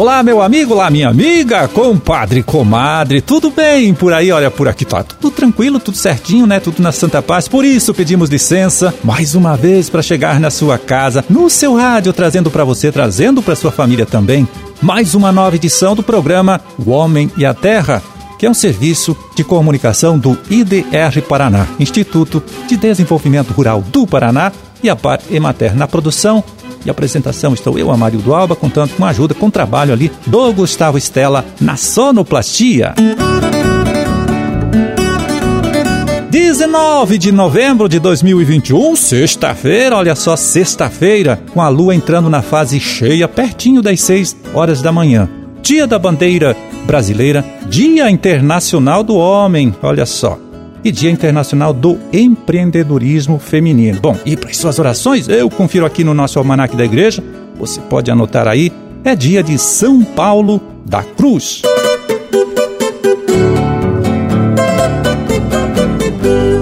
Olá, meu amigo, olá, minha amiga, compadre, comadre, tudo bem por aí? Olha, por aqui tá tudo tranquilo, tudo certinho, né? Tudo na Santa Paz. Por isso pedimos licença mais uma vez para chegar na sua casa, no seu rádio, trazendo para você, trazendo para sua família também, mais uma nova edição do programa O Homem e a Terra que é um serviço de comunicação do IDR Paraná, Instituto de Desenvolvimento Rural do Paraná, e a Par Emater na produção e apresentação estou eu, Amário do Alba, contando com a ajuda, com o trabalho ali do Gustavo Estela na sonoplastia. 19 de novembro de 2021, sexta-feira, olha só, sexta-feira, com a lua entrando na fase cheia, pertinho das 6 horas da manhã. Dia da Bandeira Brasileira, Dia Internacional do Homem, olha só e Dia Internacional do Empreendedorismo Feminino. Bom, e para suas orações, eu confiro aqui no nosso almanaque da igreja, você pode anotar aí, é dia de São Paulo da Cruz.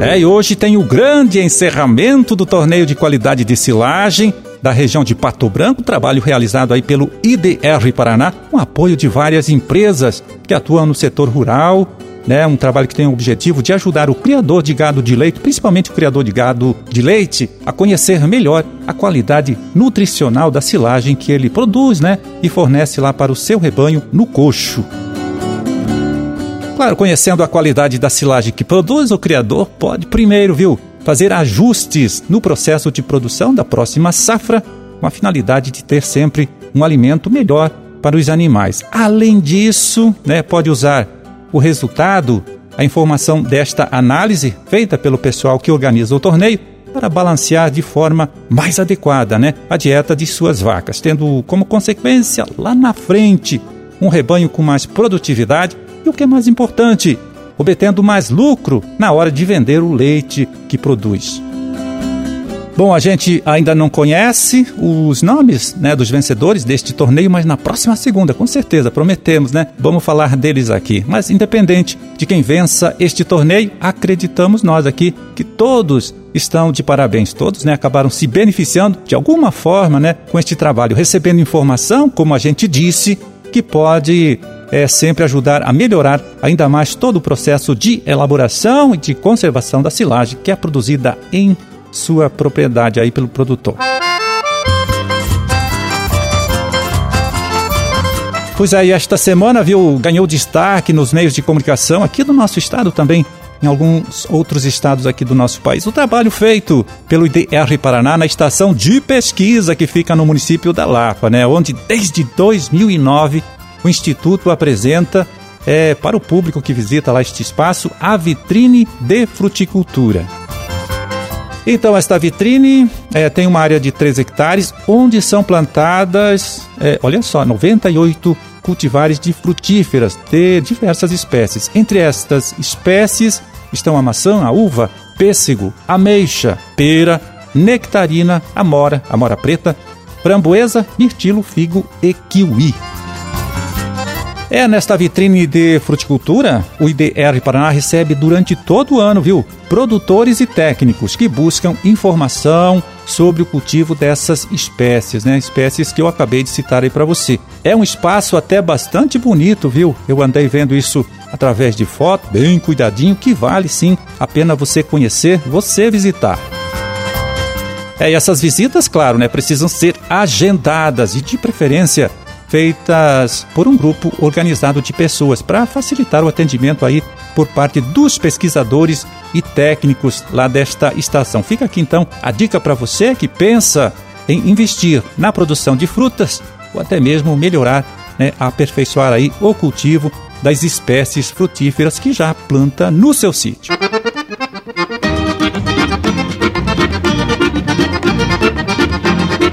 É, e hoje tem o grande encerramento do torneio de qualidade de silagem da região de Pato Branco, trabalho realizado aí pelo IDR Paraná, com apoio de várias empresas que atuam no setor rural, né, um trabalho que tem o objetivo de ajudar o criador de gado de leite, principalmente o criador de gado de leite, a conhecer melhor a qualidade nutricional da silagem que ele produz, né, e fornece lá para o seu rebanho no coxo. Claro, conhecendo a qualidade da silagem que produz, o criador pode primeiro, viu, fazer ajustes no processo de produção da próxima safra, com a finalidade de ter sempre um alimento melhor para os animais. Além disso, né, pode usar o resultado, a informação desta análise feita pelo pessoal que organiza o torneio para balancear de forma mais adequada né, a dieta de suas vacas, tendo como consequência lá na frente um rebanho com mais produtividade e o que é mais importante, obtendo mais lucro na hora de vender o leite que produz. Bom, a gente ainda não conhece os nomes né, dos vencedores deste torneio, mas na próxima segunda, com certeza, prometemos, né? Vamos falar deles aqui. Mas independente de quem vença este torneio, acreditamos nós aqui que todos estão de parabéns. Todos né, acabaram se beneficiando de alguma forma né, com este trabalho, recebendo informação, como a gente disse, que pode é, sempre ajudar a melhorar ainda mais todo o processo de elaboração e de conservação da silagem que é produzida em sua propriedade aí pelo produtor. Pois aí, esta semana, viu, ganhou destaque nos meios de comunicação aqui do nosso estado também, em alguns outros estados aqui do nosso país. O trabalho feito pelo IDR Paraná na estação de pesquisa que fica no município da Lapa, né, onde desde 2009 o Instituto apresenta é, para o público que visita lá este espaço a vitrine de fruticultura. Então, esta vitrine é, tem uma área de 3 hectares, onde são plantadas, é, olha só, 98 cultivares de frutíferas de diversas espécies. Entre estas espécies estão a maçã, a uva, pêssego, ameixa, pera, nectarina, amora, amora preta, framboesa, mirtilo, figo e kiwi. É, nesta vitrine de fruticultura, o IDR Paraná recebe durante todo o ano, viu? Produtores e técnicos que buscam informação sobre o cultivo dessas espécies, né? Espécies que eu acabei de citar aí para você. É um espaço até bastante bonito, viu? Eu andei vendo isso através de foto, bem cuidadinho, que vale sim a pena você conhecer, você visitar. É, e essas visitas, claro, né, precisam ser agendadas e de preferência feitas por um grupo organizado de pessoas para facilitar o atendimento aí por parte dos pesquisadores e técnicos lá desta estação. Fica aqui então a dica para você que pensa em investir na produção de frutas ou até mesmo melhorar, né, aperfeiçoar aí o cultivo das espécies frutíferas que já planta no seu sítio.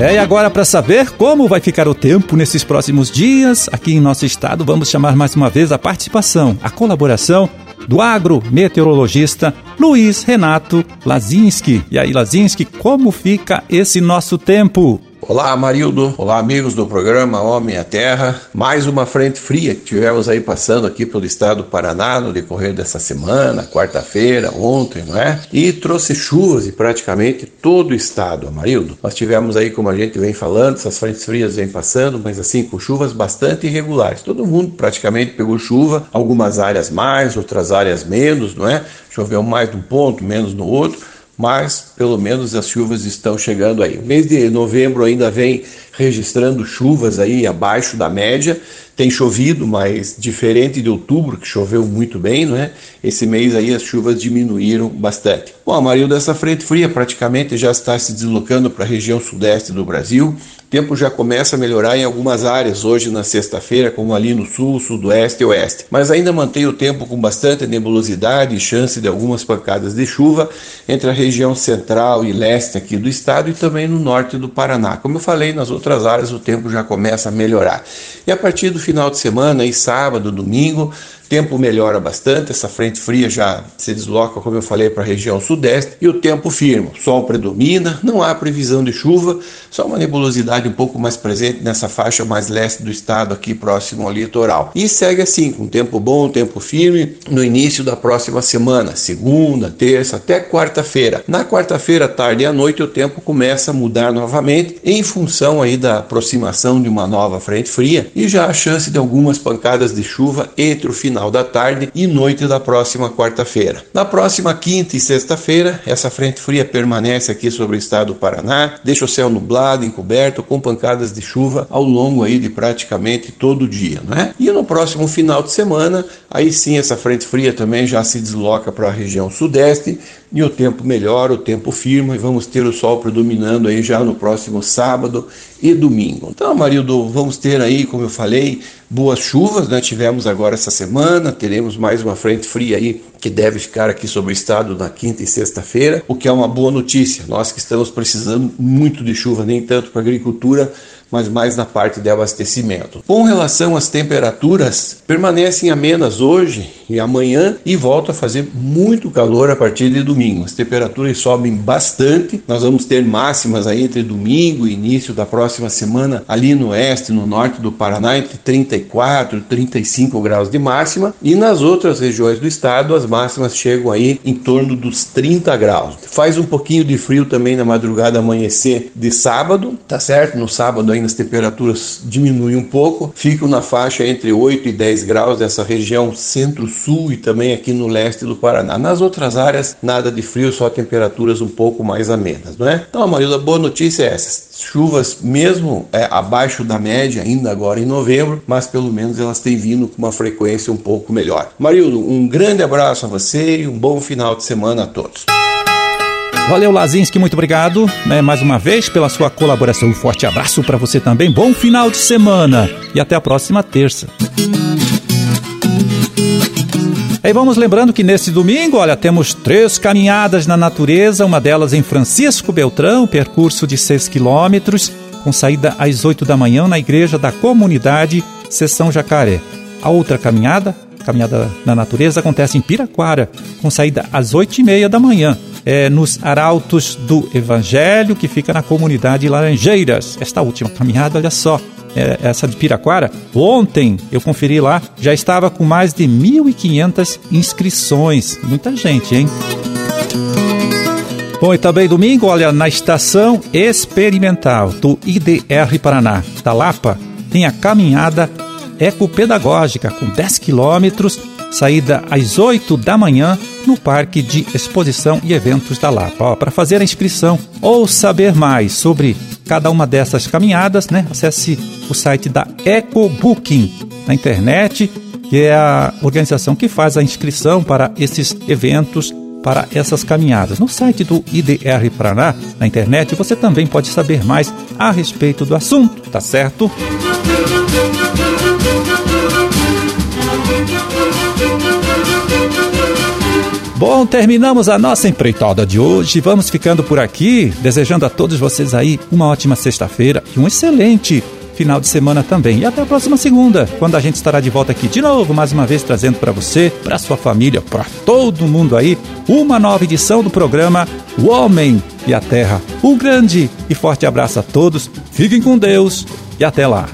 É, e agora para saber como vai ficar o tempo nesses próximos dias, aqui em nosso estado, vamos chamar mais uma vez a participação, a colaboração do agrometeorologista Luiz Renato Lazinski. E aí, Lazinski, como fica esse nosso tempo? Olá, Marildo. Olá, amigos do programa Homem à Terra. Mais uma frente fria que tivemos aí passando aqui pelo estado do Paraná no decorrer dessa semana, quarta-feira, ontem, não é? E trouxe chuvas em praticamente todo o estado, Amarildo. Nós tivemos aí, como a gente vem falando, essas frentes frias vêm passando, mas assim, com chuvas bastante irregulares. Todo mundo praticamente pegou chuva, algumas áreas mais, outras áreas menos, não é? Choveu mais num ponto, menos no outro mas pelo menos as chuvas estão chegando aí. O mês de novembro ainda vem registrando chuvas aí abaixo da média. Tem chovido, mas diferente de outubro, que choveu muito bem, não é? Esse mês aí as chuvas diminuíram bastante. Bom, a maioria dessa frente fria praticamente já está se deslocando para a região sudeste do Brasil tempo já começa a melhorar em algumas áreas hoje na sexta-feira, como ali no sul, sudoeste e oeste. Mas ainda mantém o tempo com bastante nebulosidade e chance de algumas pancadas de chuva entre a região central e leste aqui do estado e também no norte do Paraná. Como eu falei, nas outras áreas o tempo já começa a melhorar. E a partir do final de semana, aí sábado, domingo, tempo melhora bastante, essa frente fria já se desloca, como eu falei, para a região sudeste e o tempo firme. Sol predomina, não há previsão de chuva, só uma nebulosidade um pouco mais presente nessa faixa mais leste do estado, aqui próximo ao litoral. E segue assim, com tempo bom, tempo firme, no início da próxima semana, segunda, terça, até quarta-feira. Na quarta-feira, tarde e à noite, o tempo começa a mudar novamente em função aí da aproximação de uma nova frente fria e já a chance de algumas pancadas de chuva entre o final final da tarde e noite da próxima quarta-feira. Na próxima quinta e sexta-feira, essa frente fria permanece aqui sobre o estado do Paraná, deixa o céu nublado, encoberto, com pancadas de chuva ao longo aí de praticamente todo o dia, né? E no próximo final de semana, aí sim essa frente fria também já se desloca para a região sudeste e o tempo melhora, o tempo firma e vamos ter o sol predominando aí já no próximo sábado e domingo. Então, Marildo, vamos ter aí, como eu falei, boas chuvas, né? Tivemos agora essa semana, teremos mais uma frente fria aí que deve ficar aqui sobre o estado na quinta e sexta-feira, o que é uma boa notícia. Nós que estamos precisando muito de chuva, nem tanto para agricultura, mas mais na parte de abastecimento. Com relação às temperaturas, permanecem amenas hoje e amanhã e volta a fazer muito calor a partir de domingo. As temperaturas sobem bastante. Nós vamos ter máximas aí entre domingo e início da próxima semana ali no oeste, no norte do Paraná, entre 34 e 35 graus de máxima, e nas outras regiões do estado as máximas chegam aí em torno dos 30 graus. Faz um pouquinho de frio também na madrugada amanhecer de sábado, tá certo? No sábado ainda as temperaturas diminuem um pouco, ficam na faixa entre 8 e 10 graus nessa região centro-sul e também aqui no leste do Paraná. Nas outras áreas, nada de frio, só temperaturas um pouco mais amenas, não é? Então, Marilda, boa notícia é essa. Chuvas mesmo é, abaixo da média ainda agora em novembro, mas pelo menos elas têm vindo com uma frequência um pouco melhor. Marildo, um grande abraço a você e um bom final de semana a todos. Valeu, Lazinski, muito obrigado né, mais uma vez pela sua colaboração. Um forte abraço para você também. Bom final de semana e até a próxima terça. E vamos lembrando que nesse domingo, olha, temos três caminhadas na natureza, uma delas em Francisco Beltrão, percurso de 6 quilômetros, com saída às 8 da manhã na igreja da comunidade Sessão Jacaré. A outra caminhada, caminhada na natureza, acontece em Piraquara, com saída às 8 e meia da manhã é, nos Arautos do Evangelho, que fica na comunidade Laranjeiras. Esta última caminhada, olha só, essa de Piraquara, ontem eu conferi lá, já estava com mais de 1.500 inscrições. Muita gente, hein? Bom, e também domingo, olha, na estação experimental do IDR Paraná, da Lapa, tem a caminhada ecopedagógica com 10 quilômetros saída às 8 da manhã no Parque de Exposição e Eventos da Lapa. Para fazer a inscrição ou saber mais sobre cada uma dessas caminhadas, né, acesse o site da EcoBooking na internet, que é a organização que faz a inscrição para esses eventos, para essas caminhadas. No site do IDR Paraná, na internet, você também pode saber mais a respeito do assunto, tá certo? Bom, terminamos a nossa empreitada de hoje. Vamos ficando por aqui, desejando a todos vocês aí uma ótima sexta-feira e um excelente final de semana também. E até a próxima segunda, quando a gente estará de volta aqui de novo, mais uma vez trazendo para você, para sua família, para todo mundo aí, uma nova edição do programa O Homem e a Terra. Um grande e forte abraço a todos. Fiquem com Deus e até lá.